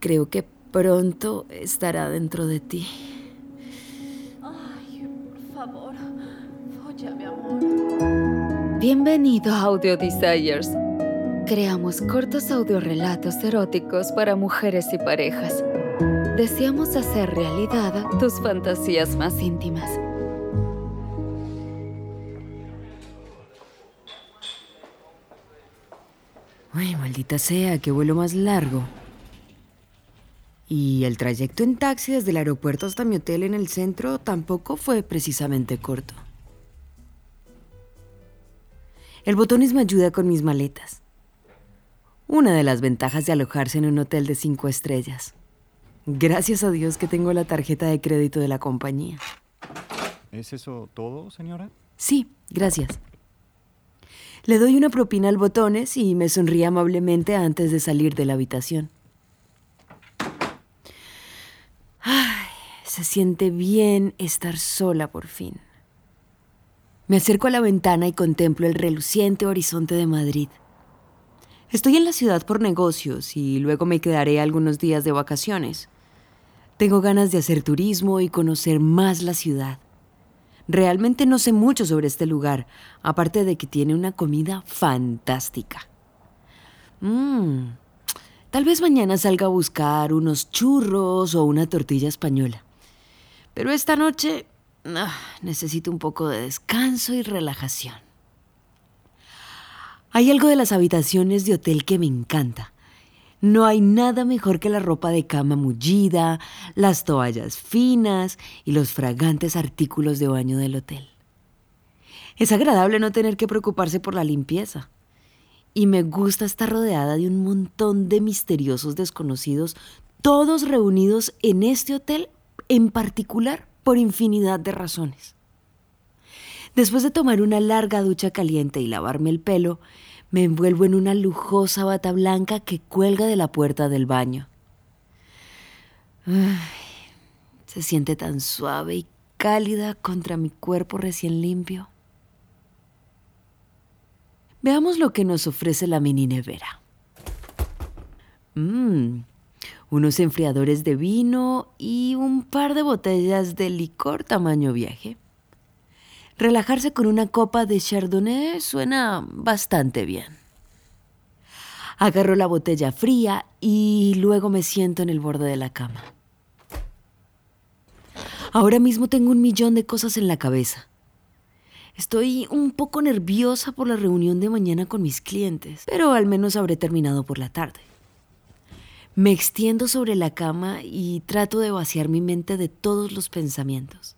creo que pronto estará dentro de ti. Ay, por favor, mi amor. Bienvenido a Audio Desires. Creamos cortos audiorelatos eróticos para mujeres y parejas. Deseamos hacer realidad tus fantasías más íntimas. Ay, maldita sea, qué vuelo más largo. Y el trayecto en taxi desde el aeropuerto hasta mi hotel en el centro tampoco fue precisamente corto. El botones me ayuda con mis maletas. Una de las ventajas de alojarse en un hotel de cinco estrellas. Gracias a Dios que tengo la tarjeta de crédito de la compañía. ¿Es eso todo, señora? Sí, gracias. Le doy una propina al botones y me sonríe amablemente antes de salir de la habitación. Ay, se siente bien estar sola por fin. Me acerco a la ventana y contemplo el reluciente horizonte de Madrid. Estoy en la ciudad por negocios y luego me quedaré algunos días de vacaciones. Tengo ganas de hacer turismo y conocer más la ciudad. Realmente no sé mucho sobre este lugar, aparte de que tiene una comida fantástica. Mmm, tal vez mañana salga a buscar unos churros o una tortilla española. Pero esta noche ah, necesito un poco de descanso y relajación. Hay algo de las habitaciones de hotel que me encanta. No hay nada mejor que la ropa de cama mullida, las toallas finas y los fragantes artículos de baño del hotel. Es agradable no tener que preocuparse por la limpieza. Y me gusta estar rodeada de un montón de misteriosos desconocidos, todos reunidos en este hotel en particular por infinidad de razones. Después de tomar una larga ducha caliente y lavarme el pelo, me envuelvo en una lujosa bata blanca que cuelga de la puerta del baño. se siente tan suave y cálida contra mi cuerpo recién limpio. Veamos lo que nos ofrece la mini nevera. Mmm, unos enfriadores de vino y un par de botellas de licor tamaño viaje. Relajarse con una copa de Chardonnay suena bastante bien. Agarro la botella fría y luego me siento en el borde de la cama. Ahora mismo tengo un millón de cosas en la cabeza. Estoy un poco nerviosa por la reunión de mañana con mis clientes, pero al menos habré terminado por la tarde. Me extiendo sobre la cama y trato de vaciar mi mente de todos los pensamientos.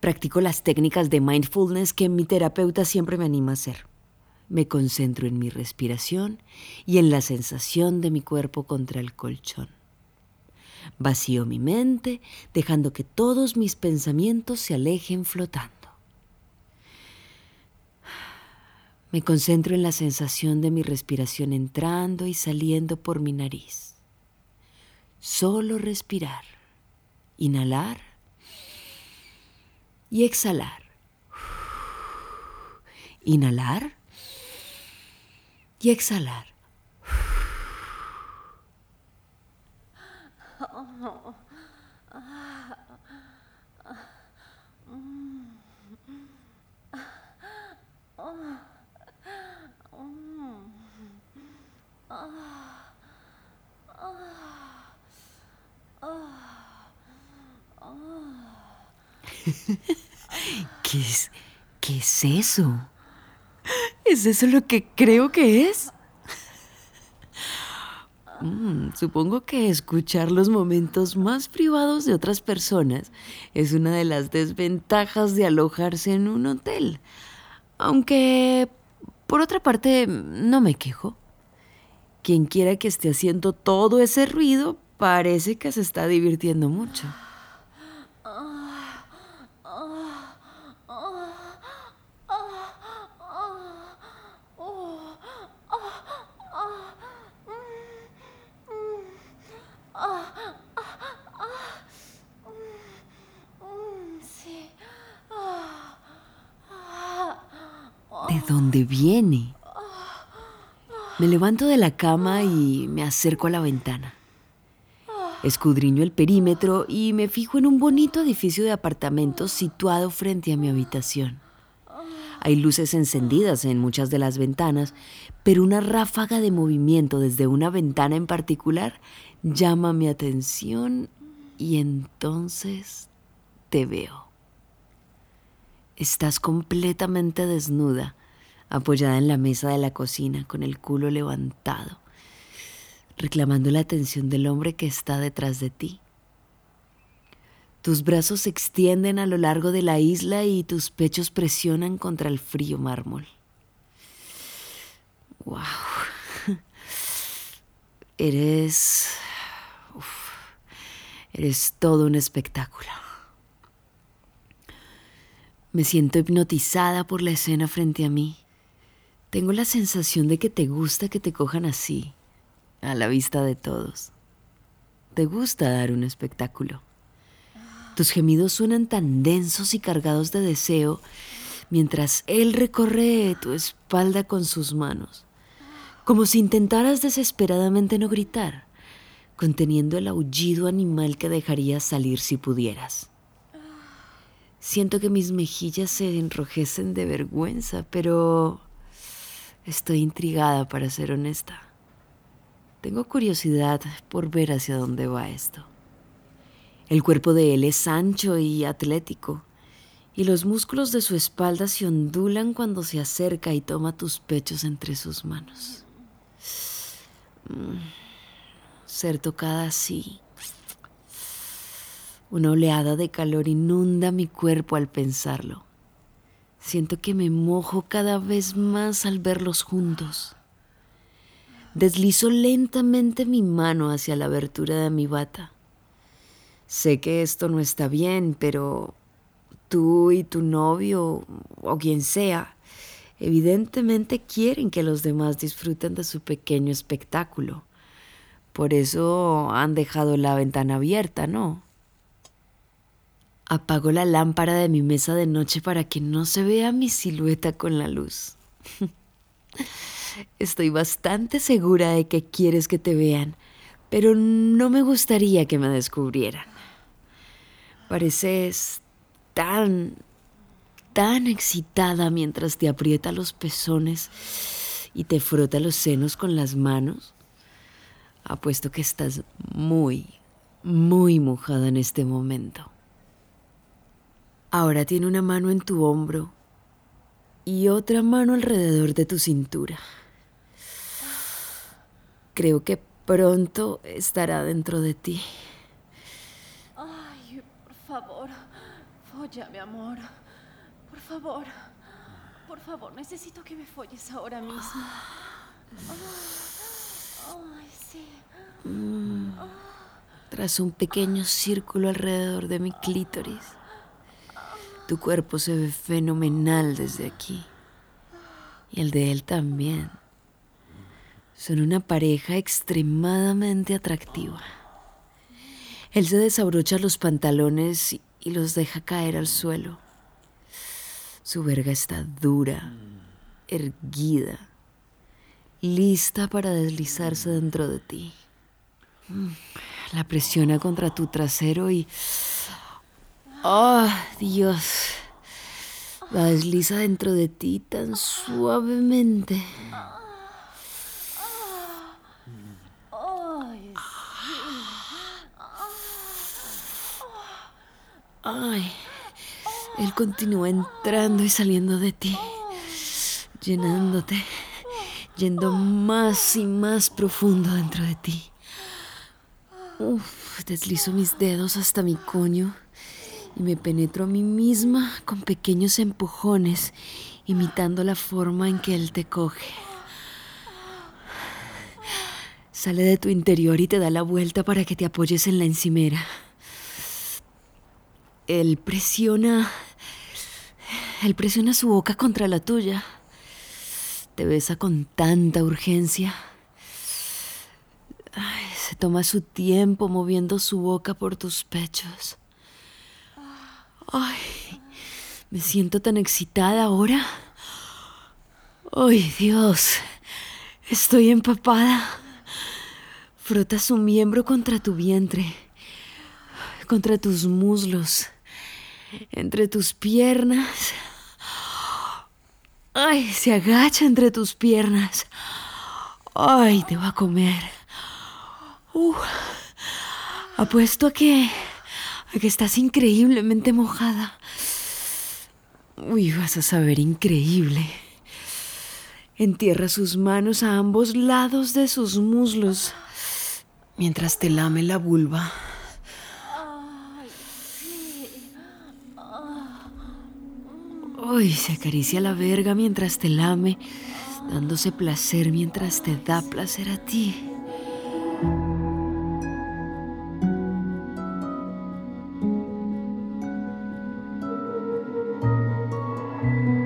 Practico las técnicas de mindfulness que mi terapeuta siempre me anima a hacer. Me concentro en mi respiración y en la sensación de mi cuerpo contra el colchón. Vacío mi mente, dejando que todos mis pensamientos se alejen flotando. Me concentro en la sensación de mi respiración entrando y saliendo por mi nariz. Solo respirar. Inhalar y exhalar. Inhalar y exhalar. ¿Qué es, ¿Qué es eso? ¿Es eso lo que creo que es? Mm, supongo que escuchar los momentos más privados de otras personas es una de las desventajas de alojarse en un hotel. Aunque, por otra parte, no me quejo. Quien quiera que esté haciendo todo ese ruido parece que se está divirtiendo mucho. ¿De dónde viene? Me levanto de la cama y me acerco a la ventana. Escudriño el perímetro y me fijo en un bonito edificio de apartamentos situado frente a mi habitación. Hay luces encendidas en muchas de las ventanas, pero una ráfaga de movimiento desde una ventana en particular llama mi atención y entonces te veo. Estás completamente desnuda, apoyada en la mesa de la cocina con el culo levantado reclamando la atención del hombre que está detrás de ti. Tus brazos se extienden a lo largo de la isla y tus pechos presionan contra el frío mármol. ¡Wow! Eres... eres todo un espectáculo. Me siento hipnotizada por la escena frente a mí. Tengo la sensación de que te gusta que te cojan así, a la vista de todos. Te gusta dar un espectáculo. Tus gemidos suenan tan densos y cargados de deseo mientras él recorre tu espalda con sus manos, como si intentaras desesperadamente no gritar, conteniendo el aullido animal que dejarías salir si pudieras. Siento que mis mejillas se enrojecen de vergüenza, pero estoy intrigada para ser honesta. Tengo curiosidad por ver hacia dónde va esto. El cuerpo de él es ancho y atlético, y los músculos de su espalda se ondulan cuando se acerca y toma tus pechos entre sus manos. Mm, ser tocada así. Una oleada de calor inunda mi cuerpo al pensarlo. Siento que me mojo cada vez más al verlos juntos. Deslizo lentamente mi mano hacia la abertura de mi bata. Sé que esto no está bien, pero tú y tu novio, o quien sea, evidentemente quieren que los demás disfruten de su pequeño espectáculo. Por eso han dejado la ventana abierta, ¿no? Apago la lámpara de mi mesa de noche para que no se vea mi silueta con la luz. Estoy bastante segura de que quieres que te vean, pero no me gustaría que me descubrieran. Pareces tan, tan excitada mientras te aprieta los pezones y te frota los senos con las manos. Apuesto que estás muy, muy mojada en este momento. Ahora tiene una mano en tu hombro y otra mano alrededor de tu cintura. Creo que pronto estará dentro de ti. Ay, por favor, mi amor. Por favor, por favor, necesito que me folles ahora mismo. Ay, sí. Mm. Tras un pequeño círculo alrededor de mi clítoris, tu cuerpo se ve fenomenal desde aquí. Y el de él también. Son una pareja extremadamente atractiva. Él se desabrocha los pantalones y los deja caer al suelo. Su verga está dura, erguida, lista para deslizarse dentro de ti. La presiona contra tu trasero y... ¡Oh, Dios! La desliza dentro de ti tan suavemente. Ay, él continúa entrando y saliendo de ti, llenándote, yendo más y más profundo dentro de ti. Uf, deslizo mis dedos hasta mi coño y me penetro a mí misma con pequeños empujones, imitando la forma en que él te coge. Sale de tu interior y te da la vuelta para que te apoyes en la encimera. Él presiona. Él presiona su boca contra la tuya. Te besa con tanta urgencia. se toma su tiempo moviendo su boca por tus pechos. Ay, me siento tan excitada ahora. Ay, Dios, estoy empapada. Frota su miembro contra tu vientre, contra tus muslos, entre tus piernas. Ay, se agacha entre tus piernas. Ay, te va a comer. Uh, apuesto a que, a que estás increíblemente mojada. Uy, vas a saber increíble. Entierra sus manos a ambos lados de sus muslos mientras te lame la vulva. Uy, se acaricia la verga mientras te lame, dándose placer mientras te da placer a ti.